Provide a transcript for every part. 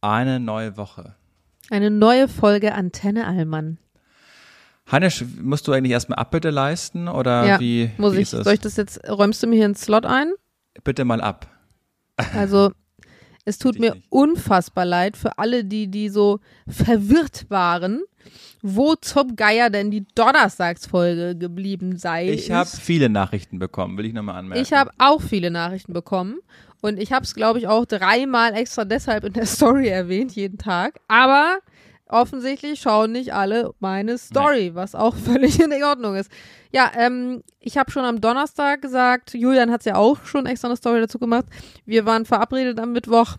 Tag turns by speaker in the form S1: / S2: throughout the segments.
S1: Eine neue Woche.
S2: Eine neue Folge Antenne Allmann.
S1: Hannes, musst du eigentlich erstmal Abbitte leisten oder
S2: ja,
S1: wie?
S2: muss
S1: wie
S2: ich. Soll ich das jetzt, räumst du mir hier einen Slot ein?
S1: Bitte mal ab.
S2: Also, es tut mir
S1: nicht.
S2: unfassbar leid für alle, die, die so verwirrt waren, wo zum Geier denn die Donnerstagsfolge geblieben sei.
S1: Ich habe viele Nachrichten bekommen, will ich nochmal anmerken.
S2: Ich habe auch viele Nachrichten bekommen und ich habe es, glaube ich, auch dreimal extra deshalb in der Story erwähnt, jeden Tag. Aber offensichtlich schauen nicht alle meine Story, was auch völlig in Ordnung ist. Ja, ähm, ich habe schon am Donnerstag gesagt, Julian hat ja auch schon extra eine Story dazu gemacht. Wir waren verabredet am Mittwoch.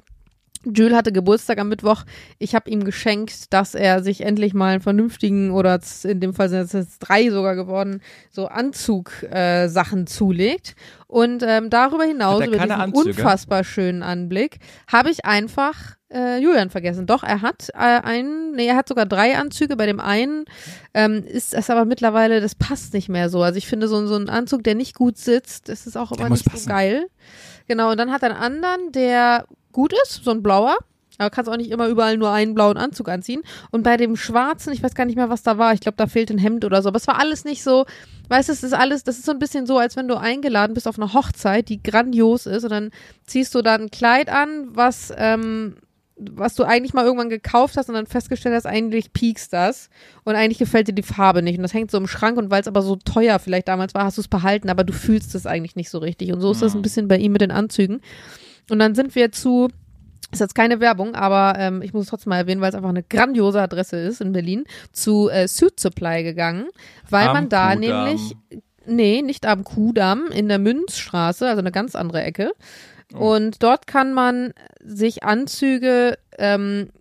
S2: Jules hatte Geburtstag am Mittwoch. Ich habe ihm geschenkt, dass er sich endlich mal einen vernünftigen oder in dem Fall sind es jetzt drei sogar geworden, so Anzug-Sachen äh, Sachen zulegt. Und ähm, darüber hinaus,
S1: er
S2: über diesen
S1: Anzüge?
S2: unfassbar schönen Anblick, habe ich einfach äh, Julian vergessen. Doch, er hat äh, einen, nee, er hat sogar drei Anzüge. Bei dem einen ähm, ist es aber mittlerweile, das passt nicht mehr so. Also ich finde, so, so ein Anzug, der nicht gut sitzt, das ist auch immer nicht
S1: passen.
S2: so geil. Genau, und dann hat er einen anderen, der gut ist, so ein blauer. Aber kannst auch nicht immer überall nur einen blauen Anzug anziehen. Und bei dem schwarzen, ich weiß gar nicht mehr, was da war. Ich glaube, da fehlt ein Hemd oder so. Aber es war alles nicht so, weißt du, es ist alles, das ist so ein bisschen so, als wenn du eingeladen bist auf eine Hochzeit, die grandios ist. Und dann ziehst du da ein Kleid an, was, ähm, was du eigentlich mal irgendwann gekauft hast und dann festgestellt hast, eigentlich piekst das und eigentlich gefällt dir die Farbe nicht und das hängt so im Schrank und weil es aber so teuer vielleicht damals war, hast du es behalten, aber du fühlst es eigentlich nicht so richtig und so ist das ein bisschen bei ihm mit den Anzügen und dann sind wir zu ist jetzt keine Werbung, aber ähm, ich muss es trotzdem mal erwähnen, weil es einfach eine grandiose Adresse ist in Berlin, zu äh, Suit Supply gegangen, weil
S1: Am
S2: man da
S1: Kudamm.
S2: nämlich, nee, nicht am Kudamm, in der Münzstraße, also eine ganz andere Ecke.
S1: Oh.
S2: Und dort kann man sich Anzüge, ähm,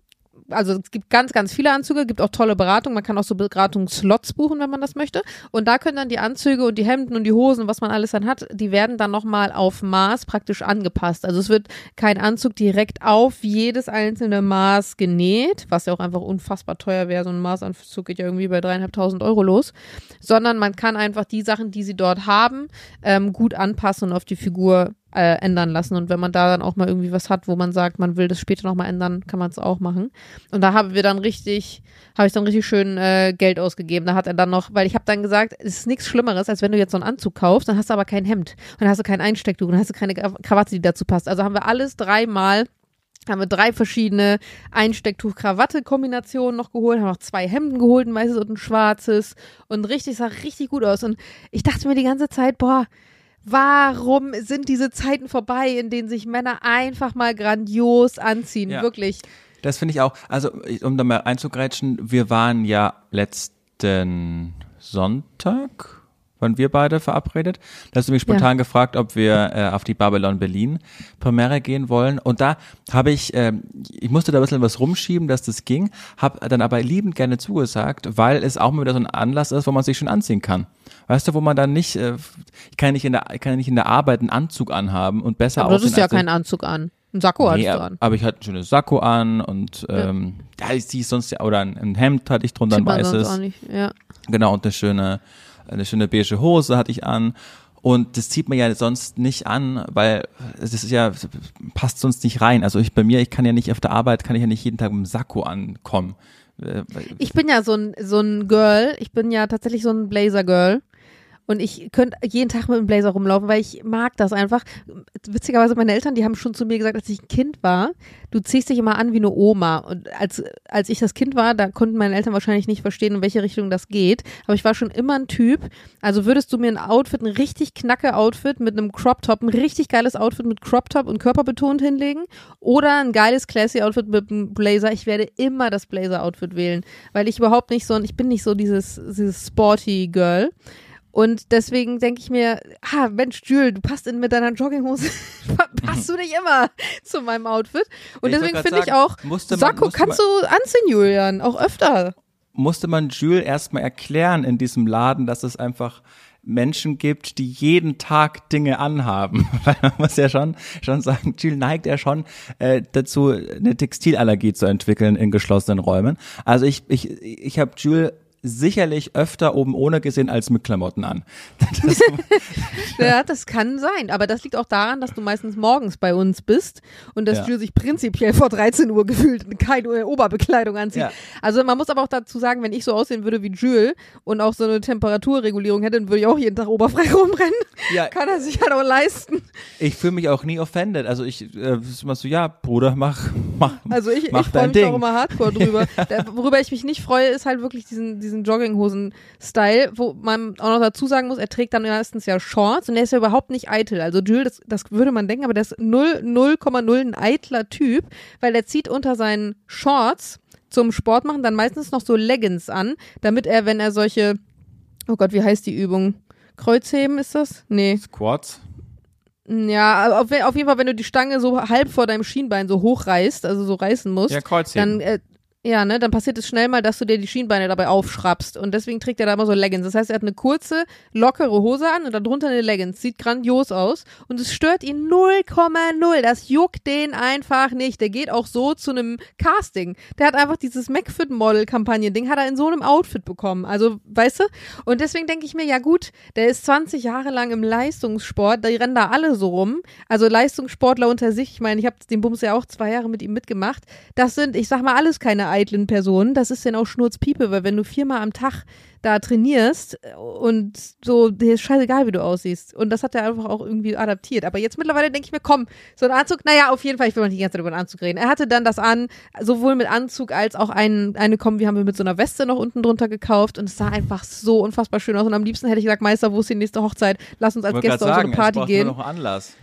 S2: also es gibt ganz, ganz viele Anzüge, gibt auch tolle Beratung. Man kann auch so Beratungsslots buchen, wenn man das möchte. Und da können dann die Anzüge und die Hemden und die Hosen, was man alles dann hat, die werden dann nochmal auf Maß praktisch angepasst. Also es wird kein Anzug direkt auf jedes einzelne Maß genäht, was ja auch einfach unfassbar teuer wäre. So ein Maßanzug geht ja irgendwie bei dreieinhalbtausend Euro los. Sondern man kann einfach die Sachen, die sie dort haben, ähm, gut anpassen und auf die Figur äh, ändern lassen. Und wenn man da dann auch mal irgendwie was hat, wo man sagt, man will das später nochmal ändern, kann man es auch machen. Und da haben wir dann richtig, habe ich dann richtig schön äh, Geld ausgegeben. Da hat er dann noch, weil ich habe dann gesagt, es ist nichts Schlimmeres, als wenn du jetzt so einen Anzug kaufst, dann hast du aber kein Hemd und dann hast du kein Einstecktuch und dann hast du keine Krawatte, die dazu passt. Also haben wir alles dreimal haben wir drei verschiedene Einstecktuch-Krawatte-Kombinationen noch geholt, haben noch zwei Hemden geholt, ein weißes und ein schwarzes und richtig, sah richtig gut aus. Und ich dachte mir die ganze Zeit, boah, warum sind diese Zeiten vorbei, in denen sich Männer einfach mal grandios anziehen?
S1: Ja.
S2: Wirklich.
S1: Das finde ich auch, also um da mal einzugrätschen, wir waren ja letzten Sonntag, waren wir beide verabredet. Da hast du mich spontan gefragt, ob wir äh, auf die Babylon Berlin Premiere gehen wollen. Und da habe ich, ähm, ich musste da ein bisschen was rumschieben, dass das ging, habe dann aber liebend gerne zugesagt, weil es auch mal wieder so ein Anlass ist, wo man sich schon anziehen kann. Weißt du, wo man dann nicht, äh, ich kann nicht in der, ich kann nicht in der Arbeit einen Anzug anhaben und besser
S2: Aber du
S1: aussehen
S2: hattest ja keinen Anzug an. Ein Sakko hattest
S1: Nee,
S2: du an.
S1: aber ich hatte ein schönes Sakko an und ähm, ja, ich ziehe sonst ja, oder ein, ein Hemd hatte ich drunter, ein
S2: sonst auch
S1: weißes.
S2: nicht. Ja.
S1: Genau, und eine schöne, eine schöne beige Hose hatte ich an. Und das zieht man ja sonst nicht an, weil es ist ja, passt sonst nicht rein. Also ich bei mir, ich kann ja nicht auf der Arbeit, kann ich ja nicht jeden Tag mit dem Sakko ankommen. Äh,
S2: Ich bin ja so ein, so ein Girl. Ich bin ja tatsächlich so ein Blazer-Girl. Und ich könnte jeden Tag mit einem Blazer rumlaufen, weil ich mag das einfach. Witzigerweise, meine Eltern, die haben schon zu mir gesagt, als ich ein Kind war, du ziehst dich immer an wie eine Oma. Und als, als ich das Kind war, da konnten meine Eltern wahrscheinlich nicht verstehen, in welche Richtung das geht. Aber ich war schon immer ein Typ. Also würdest du mir ein Outfit, ein richtig knacke Outfit mit einem Crop Top, ein richtig geiles Outfit mit Crop Top und körperbetont hinlegen oder ein geiles classy Outfit mit einem Blazer, ich werde immer das Blazer Outfit wählen, weil ich überhaupt nicht so, ich bin nicht so dieses, dieses sporty Girl. Und deswegen denke ich mir, ah, Mensch, Jules, du passt in, mit deiner Jogginghose, passt du nicht immer zu meinem Outfit. Und
S1: Ich
S2: deswegen finde ich auch,
S1: musste man-
S2: Sakko
S1: musste
S2: kannst du anziehen, Julian, auch öfter.
S1: musste man Jules erstmal erklären in diesem Laden, dass es einfach Menschen gibt, die jeden Tag Dinge anhaben. Weil man muss ja schon, schon sagen, Jules neigt ja schon äh, dazu, eine Textilallergie zu entwickeln in geschlossenen Räumen. Also ich, ich, ich habe Jules sicherlich öfter oben ohne gesehen als mit Klamotten an.
S2: Das ja, das kann sein. Aber das liegt auch daran, dass du meistens morgens bei uns bist und dass ja. Jules sich prinzipiell vor 13 Uhr gefühlt keine Oberbekleidung anzieht. Ja. Also man muss aber auch dazu sagen, wenn ich so aussehen würde wie Jules und auch so eine Temperaturregulierung hätte, dann würde ich auch jeden Tag oberfrei rumrennen. Ja. Kann er sich halt auch leisten.
S1: Ich fühle mich auch nie offended. Also ich äh, immer so, ja, Bruder, mach, mach
S2: Also ich,
S1: ich
S2: freue mich Ding. auch immer hardcore drüber. Worüber ich mich nicht freue, ist halt wirklich diesen, diesen Jogginghosen-Style, wo man auch noch dazu sagen muss, er trägt dann meistens ja Shorts und er ist ja überhaupt nicht eitel. Also Jules, das, das würde man denken, aber der ist 0,0 ein eitler Typ, weil er zieht unter seinen Shorts zum Sport machen dann meistens noch so Leggings an, damit er, wenn er solche, oh Gott, wie heißt die Übung? Kreuzheben ist das? Nee.
S1: Squats?
S2: Ja, auf, auf, jeden Fall, wenn du die Stange so halb vor deinem Schienbein so hochreißt, also so reißen musst,
S1: ja, Kreuzheben.
S2: dann äh, ja, ne, dann passiert es schnell mal, dass du dir die Schienbeine dabei aufschrappst. Und deswegen trägt er da immer so Leggings. Das heißt, er hat eine kurze, lockere Hose an und darunter eine Leggings. Sieht grandios aus. Und es stört ihn 0,0. Das juckt den einfach nicht. Der geht auch so zu einem Casting. Der hat einfach dieses McFit-Model-Kampagnen-Ding, hat er in so einem Outfit bekommen. Also, weißt du? Und deswegen denke ich mir, ja gut, der ist 20 Jahre lang im Leistungssport. Die rennen da alle so rum. Also Leistungssportler unter sich. Ich meine, ich habe den Bums ja auch zwei Jahre mit ihm mitgemacht. Das sind, ich sag mal, alles keine eitlen Personen, das ist dann auch Schnurzpiepe, weil wenn du viermal am Tag da trainierst und so, dir ist scheißegal, wie du aussiehst. Und das hat er einfach auch irgendwie adaptiert. Aber jetzt mittlerweile denke ich mir, komm, so ein Anzug, naja, auf jeden Fall, ich will mal nicht die ganze Zeit über einen Anzug reden. Er hatte dann das an, sowohl mit Anzug als auch ein, eine Kombi haben wir mit so einer Weste noch unten drunter gekauft und es sah einfach so unfassbar schön aus. Und am liebsten hätte ich gesagt, Meister, wo ist die nächste Hochzeit? Lass uns als Gäste auf so eine Party gehen.
S1: Noch Anlass.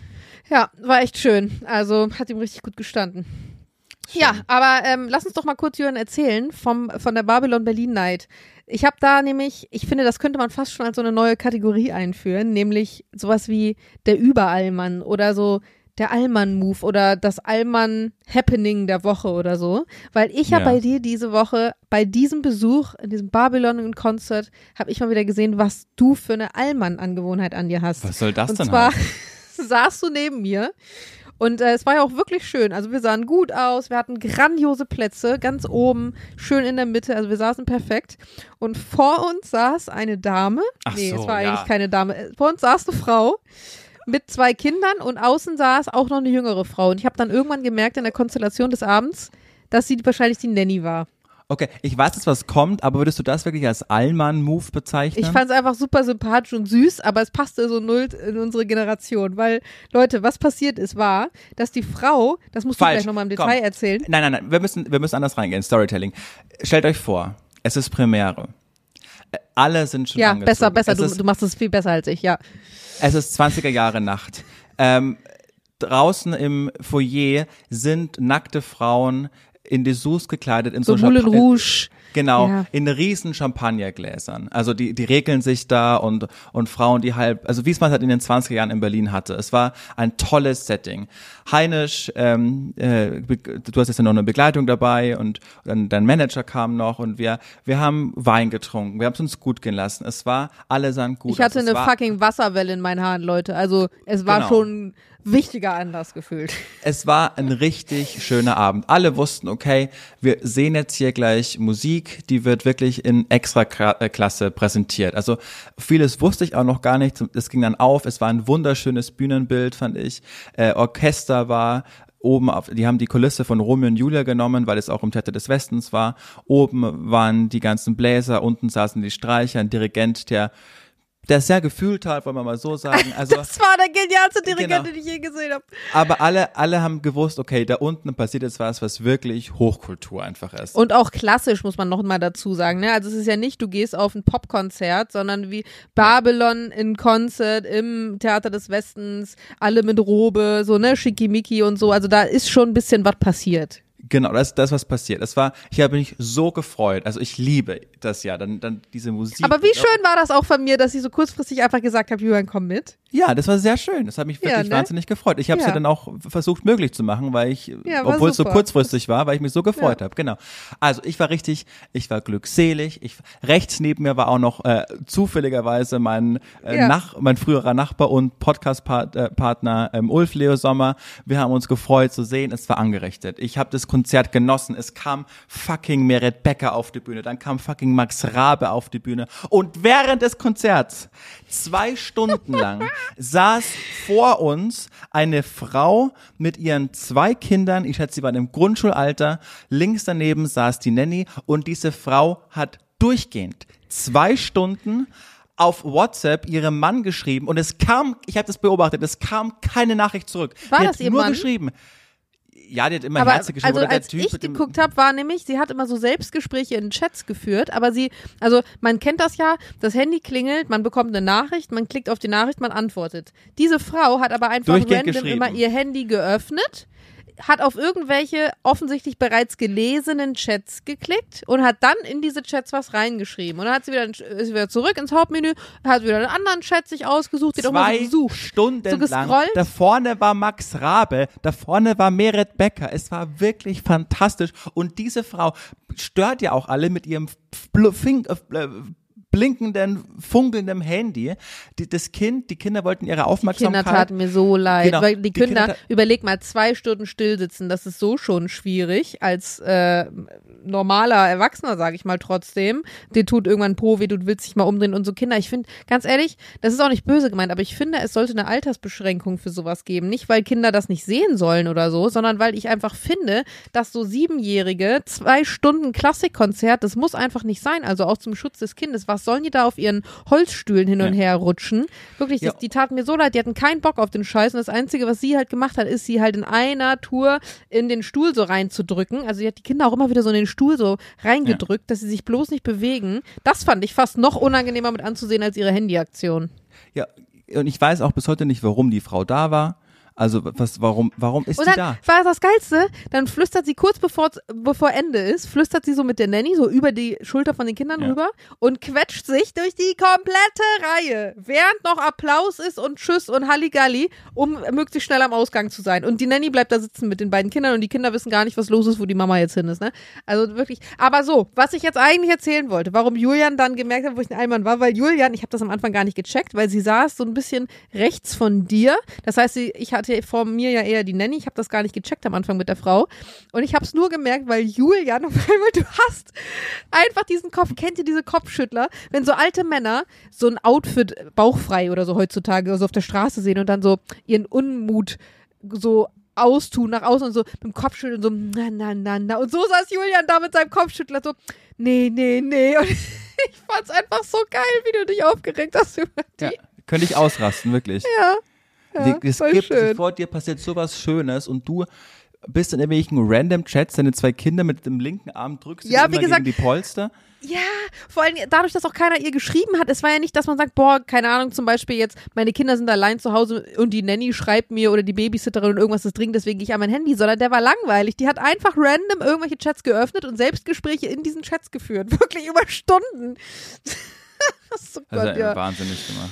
S2: Ja, war echt schön. Also hat ihm richtig gut gestanden. Schön. Ja, aber ähm, lass uns doch mal kurz Jürgen erzählen vom von der Babylon Berlin Night. Ich habe da nämlich, ich finde, das könnte man fast schon als so eine neue Kategorie einführen, nämlich sowas wie der Überallmann oder so der Allmann-Move oder das Allmann-Happening der Woche oder so. Weil ich habe ja. bei dir diese Woche, bei diesem Besuch, in diesem Babylon-Konzert, habe ich mal wieder gesehen, was du für eine Allmann-Angewohnheit an dir hast.
S1: Was soll das
S2: Und
S1: denn
S2: zwar saßt du neben mir und äh, es war ja auch wirklich schön. Also wir sahen gut aus, wir hatten grandiose Plätze, ganz oben, schön in der Mitte. Also wir saßen perfekt. Und vor uns saß eine Dame.
S1: Ach
S2: nee,
S1: so,
S2: es war
S1: ja.
S2: eigentlich keine Dame. Äh, vor uns saß eine Frau mit zwei Kindern und außen saß auch noch eine jüngere Frau. Und ich habe dann irgendwann gemerkt in der Konstellation des Abends, dass sie wahrscheinlich die Nanny war.
S1: Okay, ich weiß jetzt, was kommt, aber würdest du das wirklich als Allmann-Move bezeichnen?
S2: Ich fand es einfach super sympathisch und süß, aber es passte so null in unsere Generation, weil, Leute, was passiert ist, war, dass die Frau, das musst
S1: Falsch.
S2: du gleich nochmal im Detail
S1: Komm.
S2: erzählen.
S1: Nein, nein, nein, wir müssen, wir müssen anders reingehen, Storytelling. Stellt euch vor, es ist Premiere. Alle sind schon
S2: Ja,
S1: angezogen.
S2: besser, besser,
S1: Es
S2: du,
S1: ist,
S2: du machst es viel besser als ich, ja.
S1: es ist 20er Jahre Nacht. Ähm, draußen im Foyer sind nackte Frauen in Dessous gekleidet, in so,
S2: So Moulin Rouge.
S1: Genau,
S2: Ja.
S1: in riesen Champagnergläsern. Also die, die regeln sich da und, und Frauen, die halb, also wie es man halt in den 20er Jahren in Berlin hatte. Es war ein tolles Setting. Heinisch, ähm, äh, du hast jetzt ja noch eine Begleitung dabei und dann dein Manager kam noch und wir, wir haben Wein getrunken, wir haben es uns gut gehen lassen. Es war, alle sahen gut
S2: Ich hatte.
S1: Es
S2: eine fucking Wasserwelle in meinen Haaren, Leute. Also es war
S1: Genau.
S2: schon wichtiger Anlass gefühlt.
S1: Es war ein richtig schöner Abend. Alle wussten, okay, wir sehen jetzt hier gleich Musik, die wird wirklich in Extraklasse präsentiert. Also vieles wusste ich auch noch gar nicht. Es ging dann auf. Es war ein wunderschönes Bühnenbild, fand ich. Äh, Orchester war oben auf, die haben die Kulisse von Romeo und Julia genommen, weil es auch im Theater des Westens war. Oben waren die ganzen Bläser, unten saßen die Streicher, ein Dirigent, der der sehr gefühlt hat, wollen wir mal so sagen. Also
S2: Das war der genialste Dirigent,
S1: Genau.
S2: den ich je gesehen habe.
S1: aber alle, alle haben gewusst, okay, da unten passiert jetzt was, was wirklich Hochkultur einfach ist.
S2: Und auch klassisch, muss man noch mal dazu sagen. Ne? Also es ist ja nicht, du gehst auf ein Popkonzert, sondern wie Babylon in Konzert im Theater des Westens, alle mit Robe, so, ne, Schickimicki und so. Also da ist schon ein bisschen was passiert.
S1: Genau, das, das was passiert. Das war, ich habe mich so gefreut. Also ich liebe das ja, dann, dann diese Musik.
S2: Aber wie schön war das auch von mir, dass ich so kurzfristig einfach gesagt habe, Julian, komm mit.
S1: Ja, das war sehr schön. Das hat mich
S2: Ja,
S1: wirklich
S2: ne?
S1: wahnsinnig gefreut. Ich habe es ja.
S2: Ja.
S1: dann auch versucht möglich zu machen, weil ich,
S2: Ja,
S1: obwohl es so kurzfristig war, weil ich mich so gefreut habe. Genau. Also ich war richtig, ich war glückselig. Ich rechts neben mir war auch noch äh, zufälligerweise mein äh,
S2: Ja.
S1: Nach, mein früherer Nachbar und Podcast-Partner ähm, Ulf Leo Sommer. Wir haben uns gefreut zu sehen. Es war angerichtet. Ich habe das Konzert genossen. Es kam fucking Meret Becker auf die Bühne, dann kam fucking Max Rabe auf die Bühne. Und während des Konzerts, zwei Stunden lang, saß vor uns eine Frau mit ihren zwei Kindern, ich schätze, sie waren im Grundschulalter, links daneben saß die Nanny und diese Frau hat durchgehend zwei Stunden auf WhatsApp ihrem Mann geschrieben und es kam, ich habe das beobachtet, es kam keine Nachricht zurück.
S2: War
S1: die
S2: das
S1: hat
S2: ihr
S1: nur
S2: Mann?
S1: geschrieben. Ja, die hat immer
S2: Aber
S1: Herze geschrieben.
S2: also als
S1: Typ
S2: ich geguckt habe, war nämlich, sie hat immer so Selbstgespräche in Chats geführt, aber sie, also man kennt das ja, das Handy klingelt, man bekommt eine Nachricht, man klickt auf die Nachricht, man antwortet. Diese Frau hat aber einfach random immer ihr Handy geöffnet, hat auf irgendwelche offensichtlich bereits gelesenen Chats geklickt und hat dann in diese Chats was reingeschrieben. Und dann hat sie wieder, ist wieder zurück ins Hauptmenü, hat wieder einen anderen Chat sich ausgesucht, die hat auch
S1: zwei
S2: gesucht.
S1: Stunden
S2: So
S1: lang. Da vorne war Max Rabe, da vorne war Meret Becker. Es war wirklich fantastisch. Und diese Frau stört ja auch alle mit ihrem Fing, äh, blinkenden, funkelnden Handy. Die, das Kind, die Kinder wollten ihre
S2: Kinder
S1: Aufmerksamkeit.
S2: taten mir so leid.
S1: Genau,
S2: Weil die,
S1: die Kinder
S2: Kinder, überleg mal, zwei Stunden still sitzen, das ist so schon schwierig als äh, normaler Erwachsener, sage ich mal trotzdem. Dir tut irgendwann Po weh, du willst dich mal umdrehen und so Kinder. Ich finde, ganz ehrlich, das ist auch nicht böse gemeint, aber ich finde, es sollte eine Altersbeschränkung für sowas geben. Nicht, weil Kinder das nicht sehen sollen oder so, sondern weil ich einfach finde, dass so Siebenjährige zwei Stunden Klassikkonzert, das muss einfach nicht sein. Also auch zum Schutz des Kindes. Was sollen die da auf ihren Holzstühlen hin und
S1: Ja.
S2: her rutschen? Wirklich,
S1: Ja.
S2: das, die taten mir so leid. Die hatten keinen Bock auf den Scheiß. Und das Einzige, was sie halt gemacht hat, ist, sie halt in einer Tour in den Stuhl so reinzudrücken. Also die hat die Kinder auch immer wieder so in den Stuhl so reingedrückt, dass sie sich bloß nicht bewegen. Das fand ich fast noch unangenehmer mit anzusehen als ihre Handyaktion.
S1: Ja, und ich weiß auch bis heute nicht, warum die Frau da war. Also was, warum, warum ist
S2: Und
S1: die
S2: dann
S1: da?
S2: war das Geilste, dann flüstert sie kurz bevor, bevor Ende ist, flüstert sie so mit der Nanny so über die Schulter von den Kindern
S1: Ja.
S2: rüber und quetscht sich durch die komplette Reihe, während noch Applaus ist und Tschüss und Halligalli, um möglichst schnell am Ausgang zu sein. Und die Nanny bleibt da sitzen mit den beiden Kindern und die Kinder wissen gar nicht, was los ist, wo die Mama jetzt hin ist. Ne? Also wirklich. Aber so, was ich jetzt eigentlich erzählen wollte, warum Julian dann gemerkt hat, wo ich ein Allmann war, weil Julian, ich habe das am Anfang gar nicht gecheckt, weil sie saß so ein bisschen rechts von dir. Das heißt, sie, ich hatte vor mir ja eher die Nanny. Ich habe das gar nicht gecheckt am Anfang mit der Frau. Und ich habe es nur gemerkt, weil Julian, auf einmal, du hast einfach diesen Kopf, kennt ihr diese Kopfschüttler? Wenn so alte Männer so ein Outfit bauchfrei oder so heutzutage so auf der Straße sehen und dann so ihren Unmut so austun nach außen und so mit dem Kopfschütteln so na na na na und so saß Julian da mit seinem Kopfschüttler so nee nee nee und ich fand's einfach so geil wie du dich aufgeregt hast über die
S1: Ja, könnte ich ausrasten, wirklich.
S2: ja, ja
S1: es gibt,
S2: schön.
S1: vor dir passiert sowas Schönes und du bist in irgendwelchen random Chats, deine zwei Kinder mit dem linken Arm drückst du
S2: Ja, wie gesagt-
S1: gegen die Polster.
S2: Ja, vor allem dadurch, dass auch keiner ihr geschrieben hat. Es war ja nicht, dass man sagt, boah, keine Ahnung, zum Beispiel jetzt, meine Kinder sind allein zu Hause und die Nanny schreibt mir oder die Babysitterin und irgendwas ist dringend, deswegen gehe ich an mein Handy, sondern der war langweilig. Die hat einfach random irgendwelche Chats geöffnet und Selbstgespräche in diesen Chats geführt. Wirklich über Stunden.
S1: Also
S2: Gott,
S1: äh,
S2: ja.
S1: wahnsinnig gemacht.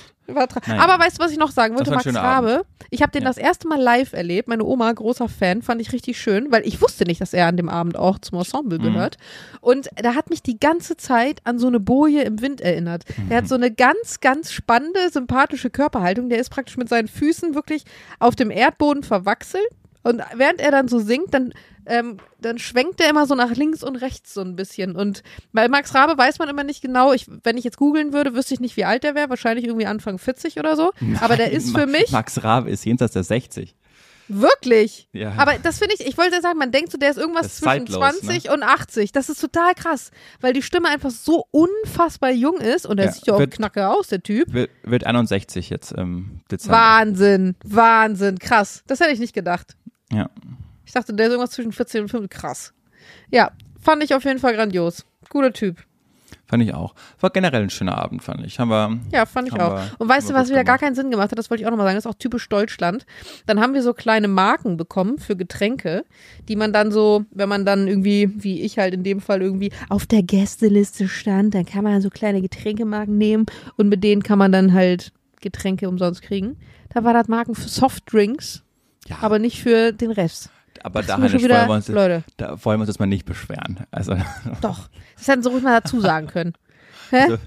S1: Naja.
S2: Aber weißt du, was ich noch sagen wollte? Max Rabe. Ich habe den
S1: Ja.
S2: das erste Mal live erlebt. Meine Oma, großer Fan, fand ich richtig schön, weil ich wusste nicht, dass er an dem Abend auch zum Ensemble
S1: Mhm.
S2: gehört. Und da hat mich die ganze Zeit an so eine Boje im Wind erinnert. Der
S1: Mhm.
S2: hat so eine ganz, ganz spannende, sympathische Körperhaltung. Der ist praktisch mit seinen Füßen wirklich auf dem Erdboden verwachselt. Und während er dann so singt, dann, ähm, dann schwenkt er immer so nach links und rechts so ein bisschen. Und bei Max Rabe weiß man immer nicht genau, ich, wenn ich jetzt googeln würde, wüsste ich nicht, wie alt er wäre. Wahrscheinlich irgendwie Anfang 40 oder so. Aber der ist für mich
S1: Max Rabe ist jenseits der 60.
S2: wirklich.
S1: Ja.
S2: Aber das finde ich, ich wollte sagen, man denkt so, der ist irgendwas
S1: ist
S2: zwischen
S1: zeitlos, ne?
S2: 20 und 80. Das ist total krass, weil die Stimme einfach so unfassbar jung ist und er
S1: Ja,
S2: sieht ja auch knacke aus, der Typ.
S1: Wird, wird 61 jetzt im Dezember.
S2: Wahnsinn, Wahnsinn, krass. Das hätte ich nicht gedacht.
S1: Ja.
S2: Ich dachte, der ist irgendwas zwischen 14 und 15. Krass. Ja, fand ich auf jeden Fall grandios. Guter Typ.
S1: Fand ich auch. War generell ein schöner Abend, fand ich. Haben wir,
S2: Ja, fand ich auch.
S1: wir-
S2: Und weißt du, was wieder gar keinen Sinn gemacht hat? Das wollte ich auch nochmal sagen. Das ist auch typisch Deutschland. Dann haben wir so kleine Marken bekommen für Getränke, die man dann so, wenn man dann irgendwie, wie ich halt in dem Fall irgendwie auf der Gästeliste stand, dann kann man so kleine Getränkemarken nehmen und mit denen kann man dann halt Getränke umsonst kriegen. Da war das Marken für Softdrinks,
S1: ja,
S2: aber nicht für den Rest.
S1: Aber da, Hannes,
S2: wieder,
S1: wollen wir uns,
S2: Leute,
S1: da wollen wir uns jetzt mal nicht beschweren. Also,
S2: doch. Das hätten sie ruhig mal dazu sagen können.
S1: also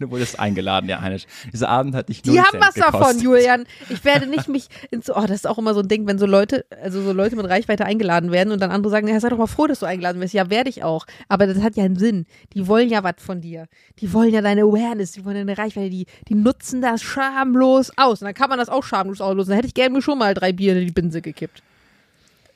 S1: Du wurdest eingeladen, ja, Heinisch. Dieser Abend hat dich nur
S2: Die haben was davon, Julian. Ich werde nicht mich ins, oh, das ist auch immer so ein Ding, wenn so Leute, also so Leute mit Reichweite eingeladen werden und dann andere sagen, ja, sei doch mal froh, dass du eingeladen wirst. Ja, werde ich auch. Aber das hat ja einen Sinn. Die wollen ja was von dir. Die wollen ja deine Awareness, die wollen deine Reichweite, die, die nutzen das schamlos aus. Und dann kann man das auch schamlos auslosen. Dann hätte ich gerne schon mal drei Bier in die Binse gekippt.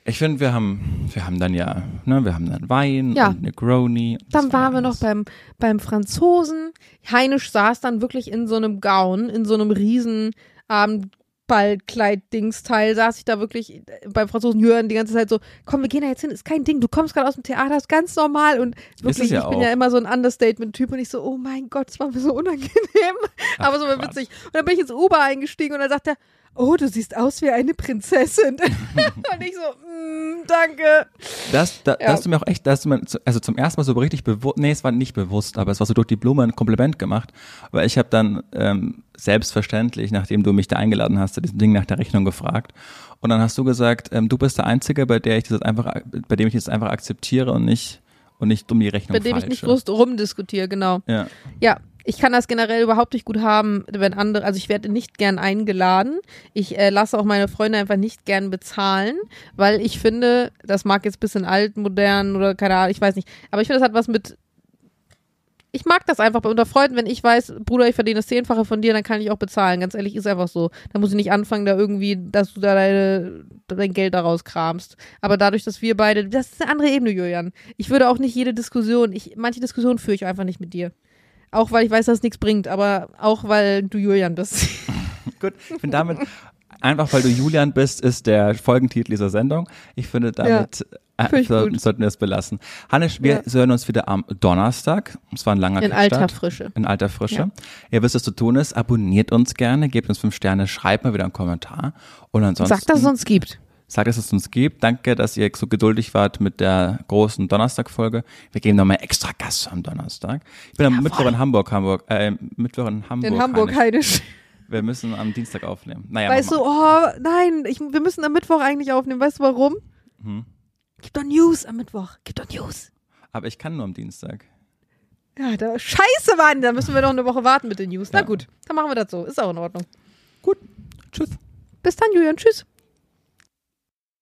S1: Ich finde, wir haben, wir haben dann ja, ne, wir haben dann Wein
S2: Ja.
S1: und Negroni.
S2: Dann
S1: Das war
S2: waren wir noch beim, beim Franzosen. Heinisch saß dann wirklich in so einem Gown, in so einem riesen Abendballkleid-Dingsteil, saß ich da wirklich beim Franzosen Jürgen die ganze Zeit so, komm, wir gehen da jetzt hin, ist kein Ding, du kommst gerade aus dem Theater, ist ganz normal und wirklich,
S1: ja
S2: ich bin
S1: auch.
S2: ja immer so ein Understatement-Typ und ich so, oh mein Gott, das war mir so unangenehm, aber so witzig. Und dann bin ich ins Uber eingestiegen und dann sagt er, oh, du siehst aus wie eine Prinzessin. und ich so, mm, danke.
S1: Das, da,
S2: Ja.
S1: hast du mir auch echt, da hast du mir also zum ersten Mal so richtig bewusst, nee, es war nicht bewusst, aber es war so durch die Blume ein Kompliment gemacht, weil ich habe dann ähm, selbstverständlich, nachdem du mich da eingeladen hast, zu diesem Ding nach der Rechnung gefragt und dann hast du gesagt, ähm, du bist der Einzige, bei der ich das einfach, bei dem ich das einfach akzeptiere und nicht und nicht um die Rechnung
S2: Bei dem ich nicht
S1: falsche.
S2: groß rumdiskutiere, genau.
S1: Ja.
S2: Ja, ich kann das generell überhaupt nicht gut haben, wenn andere, also ich werde nicht gern eingeladen. Ich äh, lasse auch meine Freunde einfach nicht gern bezahlen, weil ich finde, das mag jetzt ein bisschen alt, modern oder keine Ahnung, ich weiß nicht, aber ich finde, das hat was mit ich mag das einfach bei unter Freunden, wenn ich weiß, Bruder, ich verdiene das Zehnfache von dir, dann kann ich auch bezahlen. Ganz ehrlich, ist einfach so. Da muss ich nicht anfangen, da irgendwie, dass du da deine, dein Geld daraus kramst. Aber dadurch, dass wir beide, das ist eine andere Ebene, Julian. Ich würde auch nicht jede Diskussion, ich, manche Diskussionen führe ich einfach nicht mit dir. Auch weil ich weiß, dass es nichts bringt, aber auch weil du Julian bist.
S1: Gut, ich finde damit, einfach weil du Julian bist, ist der Folgentitel dieser Sendung. Ich finde damit,
S2: Finde
S1: äh,
S2: ich
S1: sollten, wir es belassen. Hannes, wir hören uns wieder am Donnerstag. Es war ein langer
S2: In
S1: Kickstart.
S2: alter Frische.
S1: In alter Frische.
S2: Ja.
S1: Ihr wisst, was zu tun ist. Abonniert uns gerne, gebt uns fünf Sterne, schreibt mal wieder einen Kommentar. Und ansonsten
S2: Sag, dass es uns gibt.
S1: Sagt, dass es uns gibt. Danke, dass ihr so geduldig wart mit der großen Donnerstag-Folge. Wir geben nochmal extra Gas am Donnerstag. Ich bin am Mittwoch in Hamburg, Hamburg, äh, Mittwoch in Hamburg.
S2: In Hamburg,
S1: Heinisch. Wir müssen am Dienstag aufnehmen. Naja,
S2: Weißt du, oh, nein, ich, wir müssen am Mittwoch eigentlich aufnehmen. Weißt du warum?
S1: Hm.
S2: Gib doch News am Mittwoch. Gib doch News.
S1: Aber ich kann nur am Dienstag.
S2: Ja, da, scheiße, Mann. Da müssen wir noch eine Woche warten mit den News. Na
S1: Ja.
S2: gut, dann machen wir das so. Ist auch in Ordnung.
S1: Gut. Tschüss.
S2: Bis dann, Julian. Tschüss.